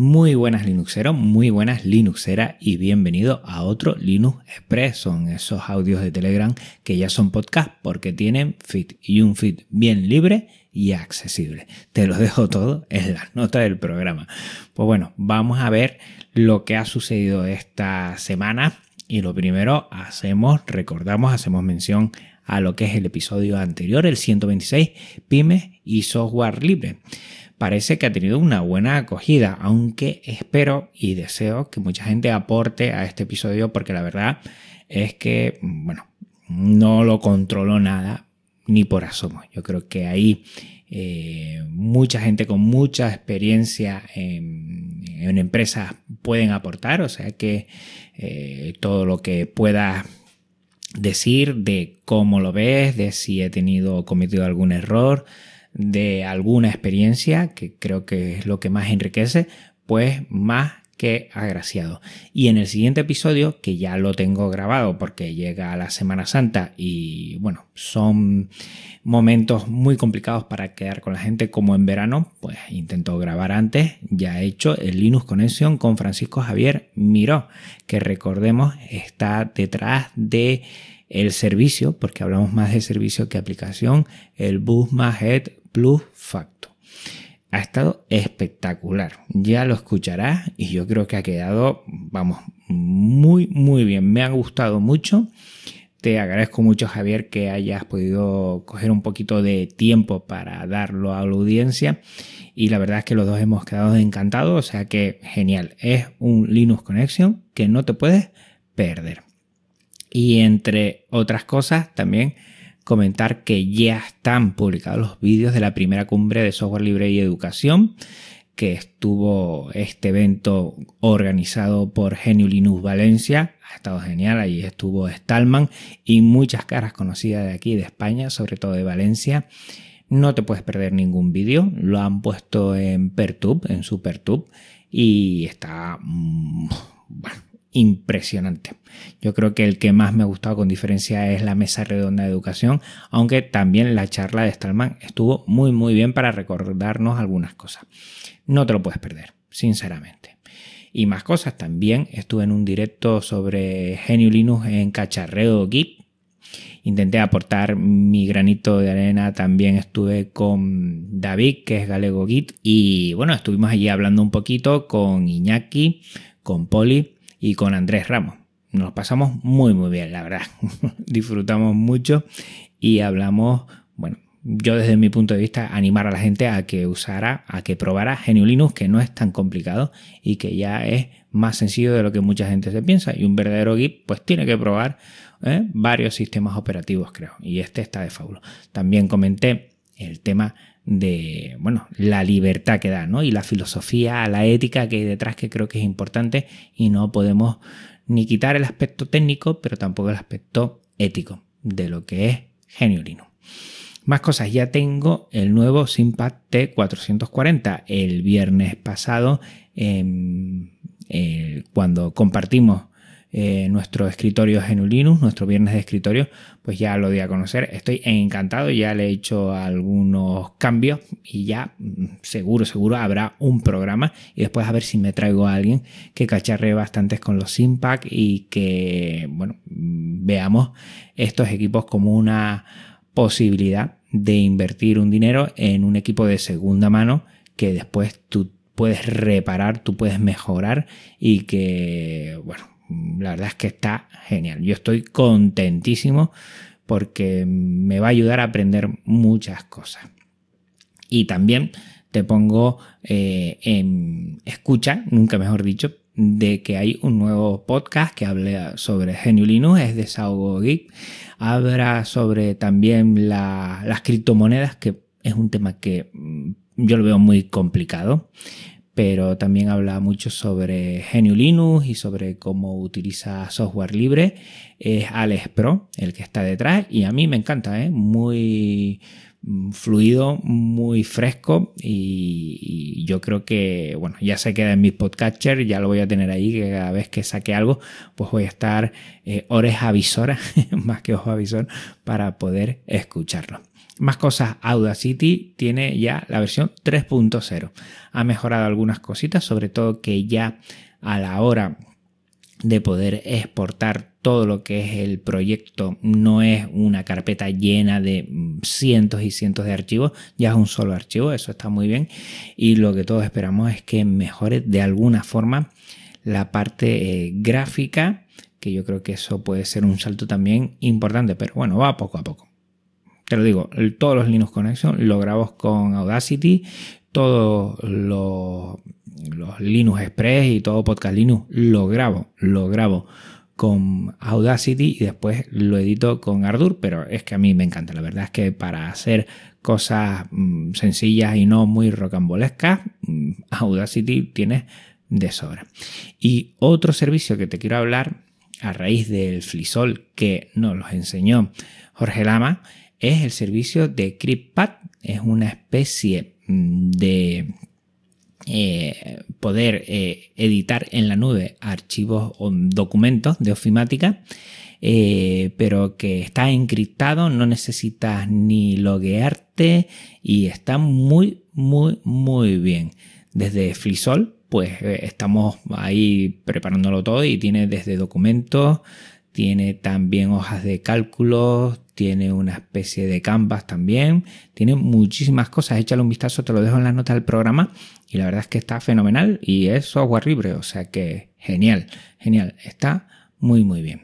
Muy buenas Linuxeros, muy buenas Linuxeras y bienvenido a otro Linux Express. Son esos audios de Telegram que ya son podcast porque tienen feed y un feed bien libre y accesible. Te lo dejo todo en las notas del programa. Pues bueno, vamos a ver lo que ha sucedido esta semana y lo primero hacemos, recordamos, hacemos mención a lo que es el episodio anterior, el 126, pymes y software libre parece que ha tenido una buena acogida, aunque espero y deseo que mucha gente aporte a este episodio porque la verdad es que, bueno, no lo controlo nada ni por asomo. Yo creo que ahí eh, mucha gente con mucha experiencia en, empresas pueden aportar, o sea que eh, todo lo que pueda decir de cómo lo ves, de si he tenido cometido algún error, de alguna experiencia, que creo que es lo que más enriquece, pues más que agraciado. Y en el siguiente episodio, que ya lo tengo grabado porque llega la Semana Santa y bueno, son momentos muy complicados para quedar con la gente como en verano, pues intento grabar antes, ya he hecho el Linux Connection con Francisco Javier Miró, que recordemos está detrás de el servicio, porque hablamos más de servicio que aplicación, el Bus Head Plus Facto. Ha estado espectacular, ya lo escucharás y yo creo que ha quedado, vamos, muy, muy bien, me ha gustado mucho. Te agradezco mucho, Javier, que hayas podido coger un poquito de tiempo para darlo a la audiencia. Y la verdad es que los dos hemos quedado encantados. O sea que genial. Es un Linux Connection que no te puedes perder. Y entre otras cosas, también comentar que ya están publicados los vídeos de la primera cumbre de software libre y educación, que estuvo este evento organizado por Genio Linux Valencia. Ha estado genial, ahí estuvo Stallman y muchas caras conocidas de aquí, de España, sobre todo de Valencia. No te puedes perder ningún vídeo, lo han puesto en Pertube, en SuperTube, y está mm, bueno, impresionante. Yo creo que el que más me ha gustado con diferencia es la mesa redonda de educación, aunque también la charla de Stallman estuvo muy muy bien para recordarnos algunas cosas. No te lo puedes perder, sinceramente. Y más cosas, también estuve en un directo sobre Genio Linux en Cacharreo Git. Intenté aportar mi granito de arena, también estuve con David, que es Galego Git, y bueno, estuvimos allí hablando un poquito con Iñaki, con Poli, y con Andrés Ramos. Nos pasamos muy muy bien, la verdad. Disfrutamos mucho y hablamos, bueno, yo desde mi punto de vista animar a la gente a que usara, a que probara Linux, que no es tan complicado y que ya es más sencillo de lo que mucha gente se piensa. Y un verdadero geek pues tiene que probar ¿eh? varios sistemas operativos, creo. Y este está de fabulo. También comenté el tema de, bueno, la libertad que da, ¿no? Y la filosofía, la ética que hay detrás que creo que es importante y no podemos ni quitar el aspecto técnico, pero tampoco el aspecto ético de lo que es Genio Linux. Más cosas, ya tengo el nuevo Simpad T440. El viernes pasado, em, eh, cuando compartimos eh, nuestro escritorio Genulinus, nuestro viernes de escritorio, pues ya lo di a conocer. Estoy encantado, ya le he hecho algunos cambios y ya mm, seguro, seguro habrá un programa y después a ver si me traigo a alguien que cacharre bastantes con los Impact y que, bueno, veamos estos equipos como una posibilidad de invertir un dinero en un equipo de segunda mano que después tú puedes reparar, tú puedes mejorar y que, bueno, la verdad es que está genial. Yo estoy contentísimo porque me va a ayudar a aprender muchas cosas. Y también te pongo eh, en escucha, nunca mejor dicho, de que hay un nuevo podcast que habla sobre Genio Linux, es de Saugo Geek. Habla sobre también las criptomonedas, que es un tema que mm, yo lo veo muy complicado pero también habla mucho sobre GNU Linux y sobre cómo utiliza software libre. Es Alex Pro el que está detrás y a mí me encanta, ¿eh? muy mm, fluido, muy fresco y, yo creo que, bueno, ya se queda en mi podcatcher, ya lo voy a tener ahí, que cada vez que saque algo, pues voy a estar eh, horas avisoras, más que ojo avisor, para poder escucharlo. Más cosas, Audacity tiene ya la versión 3.0. Ha mejorado algunas cositas, sobre todo que ya a la hora de poder exportar todo lo que es el proyecto no es una carpeta llena de cientos y cientos de archivos, ya es un solo archivo, eso está muy bien y lo que todos esperamos es que mejore de alguna forma la parte eh, gráfica, que yo creo que eso puede ser un salto también importante, pero bueno, va poco a poco. Te lo digo, todos los Linux Connection lo grabo con Audacity, todos los, Linux Express y todo Podcast Linux lo grabo, lo grabo con Audacity y después lo edito con Ardour, pero es que a mí me encanta. La verdad es que para hacer cosas mm, sencillas y no muy rocambolescas, mm, Audacity tiene de sobra. Y otro servicio que te quiero hablar a raíz del Flisol que nos los enseñó Jorge Lama es el servicio de CryptPad. Es una especie de eh, poder eh, editar en la nube archivos o documentos de ofimática, eh, pero que está encriptado, no necesitas ni loguearte y está muy, muy, muy bien. Desde Flisol, pues estamos ahí preparándolo todo y tiene desde documentos, tiene también hojas de cálculos, tiene una especie de canvas también, tiene muchísimas cosas. Échale un vistazo, te lo dejo en las notas del programa y la verdad es que está fenomenal y es software libre, o sea que genial, genial, está muy muy bien.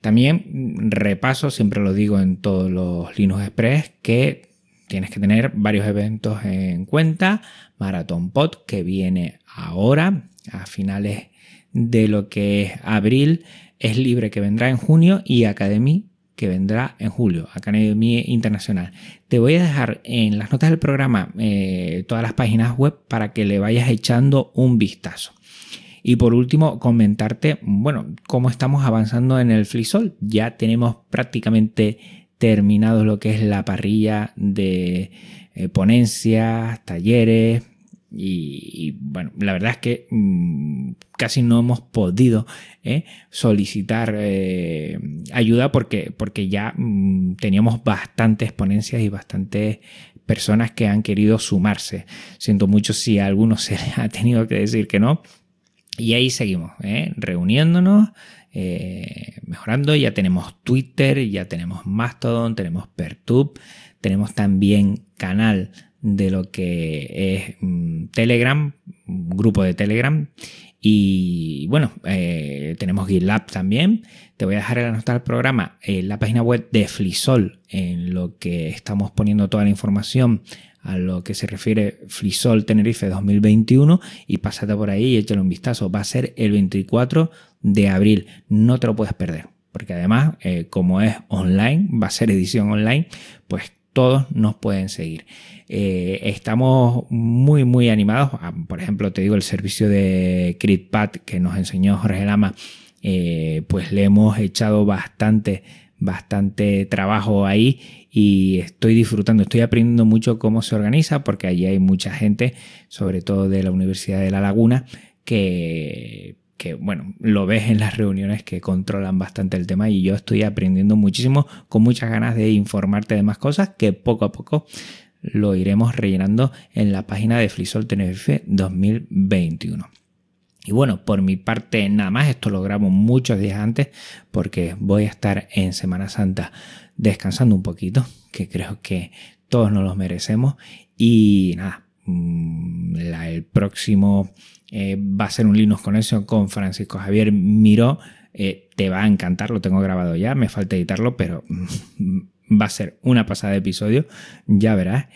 También repaso, siempre lo digo en todos los Linux Express, que tienes que tener varios eventos en cuenta. Marathon Pod, que viene ahora, a finales de lo que es abril, es libre que vendrá en junio y Academy que vendrá en julio, Academy Internacional. Te voy a dejar en las notas del programa eh, todas las páginas web para que le vayas echando un vistazo. Y por último, comentarte, bueno, cómo estamos avanzando en el FliSol. Ya tenemos prácticamente terminado lo que es la parrilla de eh, ponencias, talleres, y, bueno, la verdad es que mm, casi no hemos podido eh, solicitar eh, ayuda porque, porque ya mm, teníamos bastantes ponencias y bastantes personas que han querido sumarse. Siento mucho si a algunos se ha tenido que decir que no. Y ahí seguimos, eh, reuniéndonos, mejorando. Ya tenemos Twitter, ya tenemos Mastodon, tenemos Pertube, tenemos también canal de lo que es mm, Telegram, grupo de Telegram. Y bueno, eh, tenemos GitLab también. Te voy a dejar en la nota del programa en la página web de Flisol, en lo que estamos poniendo toda la información a lo que se refiere Flisol Tenerife 2021 y pásate por ahí y échale un vistazo. Va a ser el 24 de abril. No te lo puedes perder. Porque además, eh, como es online, va a ser edición online, pues todos nos pueden seguir. Eh, estamos muy, muy animados. Ah, por ejemplo, te digo, el servicio de CritPad que nos enseñó Jorge Lama, eh, pues le hemos echado bastante, bastante trabajo ahí y estoy disfrutando, estoy aprendiendo mucho cómo se organiza porque allí hay mucha gente, sobre todo de la Universidad de La Laguna, que que bueno, lo ves en las reuniones que controlan bastante el tema y yo estoy aprendiendo muchísimo con muchas ganas de informarte de más cosas que poco a poco lo iremos rellenando en la página de Flisol Tenerife 2021. Y bueno, por mi parte nada más, esto lo grabo muchos días antes porque voy a estar en Semana Santa descansando un poquito, que creo que todos nos los merecemos. Y nada, mm, el próximo eh, va a ser un Linux Connection con Francisco Javier Miró. Eh, te va a encantar, lo tengo grabado ya, me falta editarlo, pero va a ser una pasada de episodio, ya verás.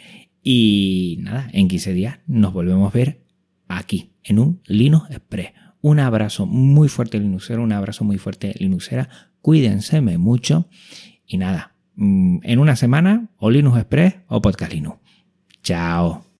Y nada, en 15 días nos volvemos a ver aquí, en un Linux Express. Un abrazo muy fuerte Linuxero, un abrazo muy fuerte Linuxera. Cuídense mucho y nada, mm, en una semana o Linux Express o Podcast Linux. Chao.